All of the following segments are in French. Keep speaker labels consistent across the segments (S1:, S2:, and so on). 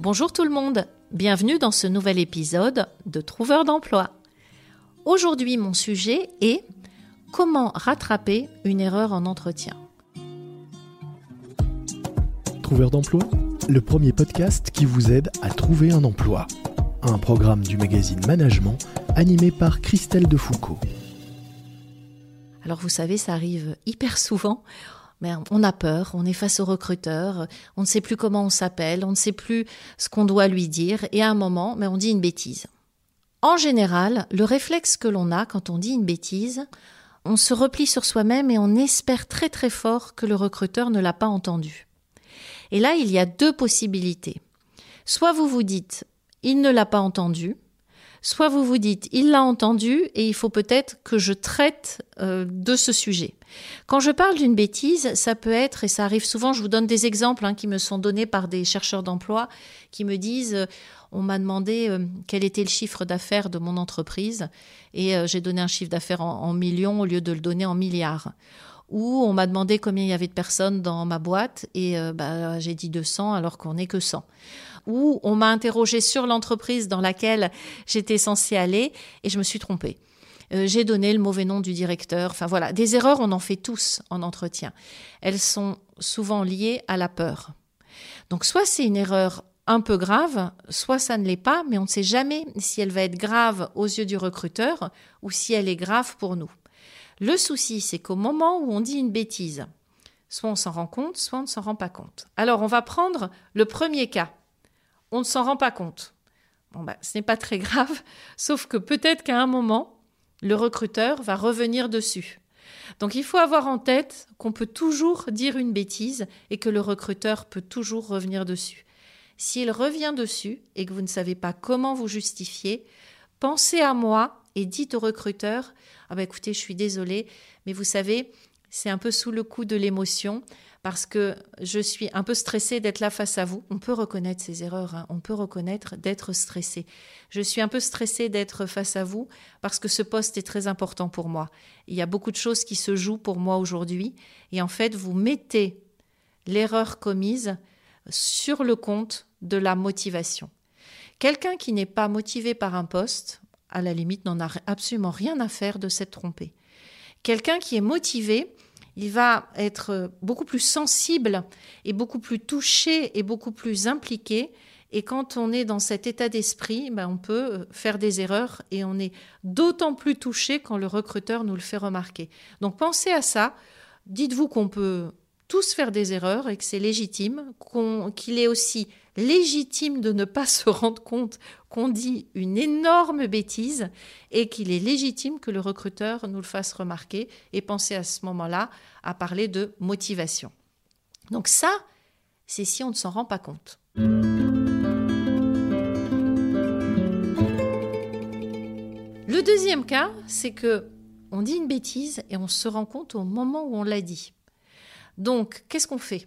S1: Bonjour tout le monde, bienvenue dans ce nouvel épisode de Trouveur d'emploi. Aujourd'hui mon sujet est comment rattraper une erreur en entretien.
S2: Trouveur d'emploi, le premier podcast qui vous aide à trouver un emploi. Un programme du magazine Management animé par Christelle Defoucault.
S1: Alors vous savez, ça arrive hyper souvent on a peur, on est face au recruteur, on ne sait plus comment on s'appelle, on ne sait plus ce qu'on doit lui dire, et à un moment, mais on dit une bêtise. En général, le réflexe que l'on a quand on dit une bêtise, on se replie sur soi-même et on espère très très fort que le recruteur ne l'a pas entendu. Et là, il y a deux possibilités. Soit vous vous dites, il ne l'a pas entendu, soit vous vous dites, il l'a entendu et il faut peut-être que je traite euh, de ce sujet. Quand je parle d'une bêtise, ça peut être, et ça arrive souvent, je vous donne des exemples hein, qui me sont donnés par des chercheurs d'emploi qui me disent, euh, on m'a demandé euh, quel était le chiffre d'affaires de mon entreprise et j'ai donné un chiffre d'affaires en, millions au lieu de le donner en milliards ou on m'a demandé combien il y avait de personnes dans ma boîte et bah, j'ai dit 200 alors qu'on n'est que 100 où on m'a interrogé sur l'entreprise dans laquelle j'étais censée aller et je me suis trompée. Euh, j'ai donné le mauvais nom du directeur. Enfin voilà, des erreurs, on en fait tous en entretien. Elles sont souvent liées à la peur. Donc soit c'est une erreur un peu grave, soit ça ne l'est pas, mais on ne sait jamais si elle va être grave aux yeux du recruteur ou si elle est grave pour nous. Le souci, c'est qu'au moment où on dit une bêtise, soit on s'en rend compte, soit on ne s'en rend pas compte. Alors on va prendre le premier cas on ne s'en rend pas compte. Bon, bah, ce n'est pas très grave, sauf que peut-être qu'à un moment, le recruteur va revenir dessus. Donc il faut avoir en tête qu'on peut toujours dire une bêtise et que le recruteur peut toujours revenir dessus. S'il revient dessus et que vous ne savez pas comment vous justifier, pensez à moi et dites au recruteur Ah bah écoutez, je suis désolée, mais vous savez, c'est un peu sous le coup de l'émotion parce que je suis un peu stressée d'être là face à vous. On peut reconnaître ces erreurs, hein. on peut reconnaître d'être stressé. Je suis un peu stressée d'être face à vous parce que ce poste est très important pour moi. Il y a beaucoup de choses qui se jouent pour moi aujourd'hui et en fait, vous mettez l'erreur commise sur le compte de la motivation. Quelqu'un qui n'est pas motivé par un poste, à la limite, n'en a absolument rien à faire de s'être trompé. Quelqu'un qui est motivé, il va être beaucoup plus sensible et beaucoup plus touché et beaucoup plus impliqué. Et quand on est dans cet état d'esprit, ben on peut faire des erreurs et on est d'autant plus touché quand le recruteur nous le fait remarquer. Donc pensez à ça. Dites-vous qu'on peut tous faire des erreurs et que c'est légitime, qu'il est aussi légitime de ne pas se rendre compte qu'on dit une énorme bêtise et qu'il est légitime que le recruteur nous le fasse remarquer et penser à ce moment-là à parler de motivation. Donc ça, c'est si on ne s'en rend pas compte. Le deuxième cas, c'est que on dit une bêtise et on se rend compte au moment où on l'a dit. Donc, qu'est-ce qu'on fait?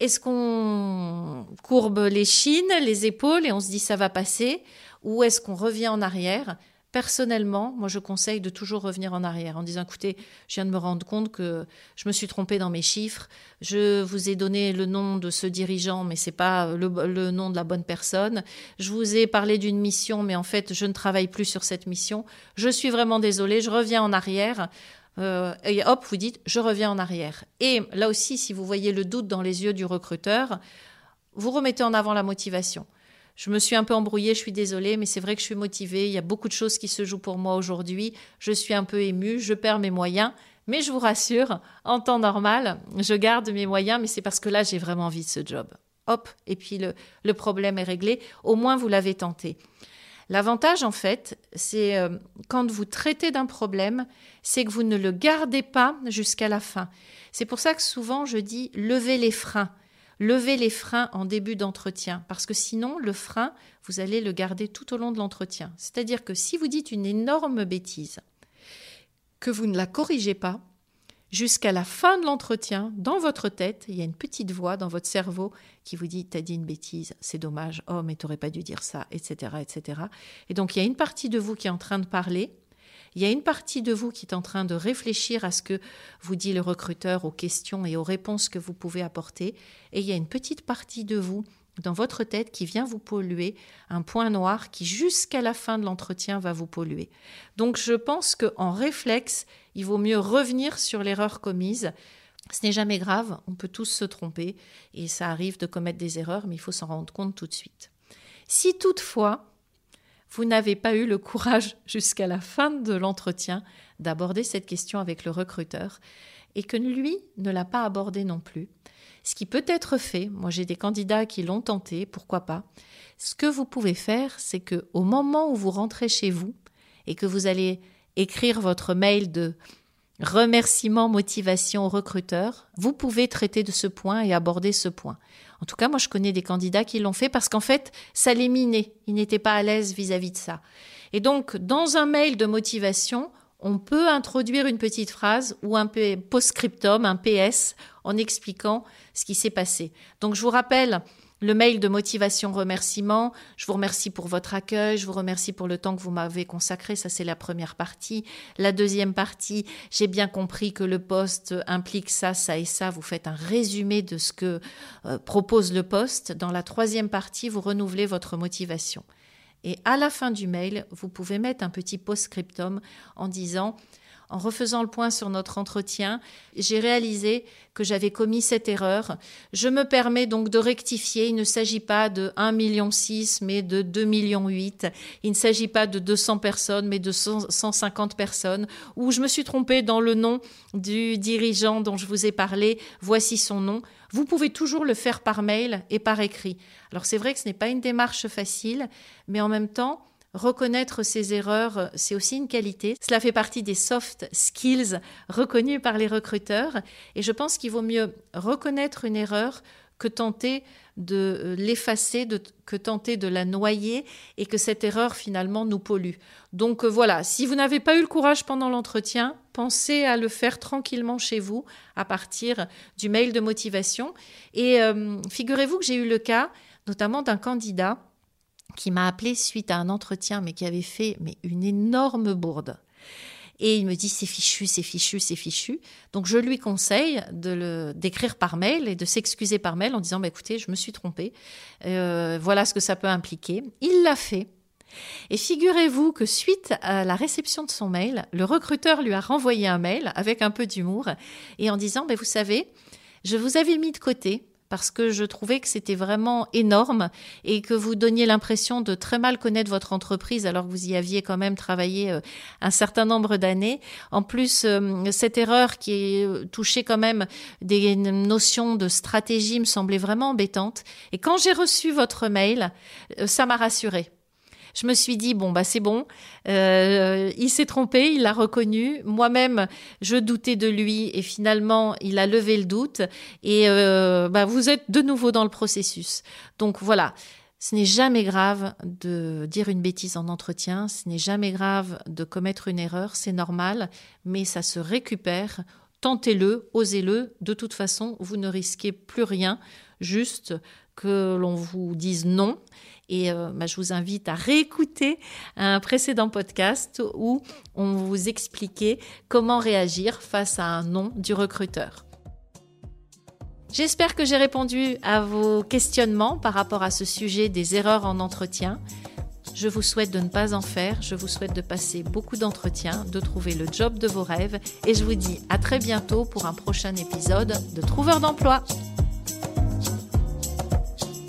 S1: Est-ce qu'on courbe les chines, les épaules et on se dit ça va passer Ou est-ce qu'on revient en arrière? Personnellement, moi je conseille de toujours revenir en arrière en disant écoutez, je viens de me rendre compte que je me suis trompée dans mes chiffres, je vous ai donné le nom de ce dirigeant mais c'est pas le, le, nom de la bonne personne, je vous ai parlé d'une mission mais en fait je ne travaille plus sur cette mission, je suis vraiment désolée, je reviens en arrière, euh, et hop, vous dites, je reviens en arrière. Et là aussi, si vous voyez le doute dans les yeux du recruteur, vous remettez en avant la motivation. Je me suis un peu embrouillée, je suis désolée, mais c'est vrai que je suis motivée. Il y a beaucoup de choses qui se jouent pour moi aujourd'hui. Je suis un peu émue, je perds mes moyens. Mais je vous rassure, en temps normal, je garde mes moyens, mais c'est parce que là, j'ai vraiment envie de ce job. Hop, et puis le, le problème est réglé. Au moins, vous l'avez tenté. L'avantage, en fait, c'est euh, quand vous traitez d'un problème, c'est que vous ne le gardez pas jusqu'à la fin. C'est pour ça que souvent je dis levez les freins. levez les freins en début d'entretien, parce que sinon, le frein, vous allez le garder tout au long de l'entretien. C'est-à-dire que si vous dites une énorme bêtise, que vous ne la corrigez pas, jusqu'à la fin de l'entretien, dans votre tête, il y a une petite voix dans votre cerveau qui vous dit T'as dit une bêtise, c'est dommage, oh, mais t'aurais pas dû dire ça, etc., etc. Et donc, il y a une partie de vous qui est en train de parler. Il y a une partie de vous qui est en train de réfléchir à ce que vous dit le recruteur, aux questions et aux réponses que vous pouvez apporter. Et il y a une petite partie de vous dans votre tête qui vient vous polluer, un point noir qui jusqu'à la fin de l'entretien va vous polluer. Donc je pense qu'en réflexe, il vaut mieux revenir sur l'erreur commise. Ce n'est jamais grave, on peut tous se tromper et ça arrive de commettre des erreurs, mais il faut s'en rendre compte tout de suite. Si toutefois, vous n'avez pas eu le courage jusqu'à la fin de l'entretien d'aborder cette question avec le recruteur et que lui ne l'a pas abordé non plus, ce qui peut être fait, moi j'ai des candidats qui l'ont tenté, pourquoi pas. Ce que vous pouvez faire, c'est que au moment où vous rentrez chez vous et que vous allez écrire votre mail de remerciement, motivation au recruteur, vous pouvez traiter de ce point et aborder ce point. En tout cas, moi je connais des candidats qui l'ont fait parce qu'en fait, ça les minait. Ils n'étaient pas à l'aise vis-à-vis de ça. Et donc, dans un mail de motivation, on peut introduire une petite phrase ou un post-scriptum, un PS, en expliquant ce qui s'est passé. Donc je vous rappelle le mail de motivation remerciement. Je vous remercie pour votre accueil, je vous remercie pour le temps que vous m'avez consacré, ça c'est la première partie. La deuxième partie, j'ai bien compris que le poste implique ça, ça et ça. Vous faites un résumé de ce que euh, propose le poste. Dans la troisième partie, vous renouvelez votre motivation. Et à la fin du mail, vous pouvez mettre un petit post-scriptum en disant en refaisant le point sur notre entretien, j'ai réalisé que j'avais commis cette erreur. Je me permets donc de rectifier. Il ne s'agit pas de 1,6 million, mais de 2,8 millions. Il ne s'agit pas de 200 personnes, mais de 150 personnes. Ou je me suis trompée dans le nom du dirigeant dont je vous ai parlé. Voici son nom. Vous pouvez toujours le faire par mail et par écrit. Alors c'est vrai que ce n'est pas une démarche facile, mais en même temps, Reconnaître ses erreurs, c'est aussi une qualité. Cela fait partie des soft skills reconnus par les recruteurs. Et je pense qu'il vaut mieux reconnaître une erreur que tenter de euh, l'effacer, que tenter de la noyer et que cette erreur finalement nous pollue. Donc euh, voilà, si vous n'avez pas eu le courage pendant l'entretien, pensez à le faire tranquillement chez vous à partir du mail de motivation. Et euh, figurez-vous que j'ai eu le cas notamment d'un candidat qui m'a appelé suite à un entretien, mais qui avait fait mais une énorme bourde. Et il me dit c'est fichu, c'est fichu, c'est fichu. Donc je lui conseille de le d'écrire par mail et de s'excuser par mail en disant bah, écoutez, je me suis trompé. Euh, voilà ce que ça peut impliquer. Il l'a fait. Et figurez-vous que suite à la réception de son mail, le recruteur lui a renvoyé un mail avec un peu d'humour et en disant bah, vous savez, je vous avais mis de côté parce que je trouvais que c'était vraiment énorme et que vous donniez l'impression de très mal connaître votre entreprise alors que vous y aviez quand même travaillé euh, un certain nombre d'années. En plus, euh, cette erreur qui euh, touchait quand même des notions de stratégie me semblait vraiment embêtante. Et quand j'ai reçu votre mail, ça m'a rassurée je me suis dit bon bah c'est bon, euh, il s'est trompé, il l'a reconnu. Moi-même, je doutais de lui et finalement il a levé le doute et euh, bah, vous êtes de nouveau dans le processus. Donc voilà. Ce n'est jamais grave de dire une bêtise en entretien, ce n'est jamais grave de commettre une erreur, c'est normal, mais ça se récupère. Tentez-le, osez-le. De toute façon, vous ne risquez plus rien, juste que l'on vous dise non et euh, bah, je vous invite à réécouter un précédent podcast où on vous expliquait comment réagir face à un nom du recruteur. J'espère que j'ai répondu à vos questionnements par rapport à ce sujet des erreurs en entretien. Je vous souhaite de ne pas en faire, je vous souhaite de passer beaucoup d'entretiens, de trouver le job de vos rêves et je vous dis à très bientôt pour un prochain épisode de Trouveur d'emploi.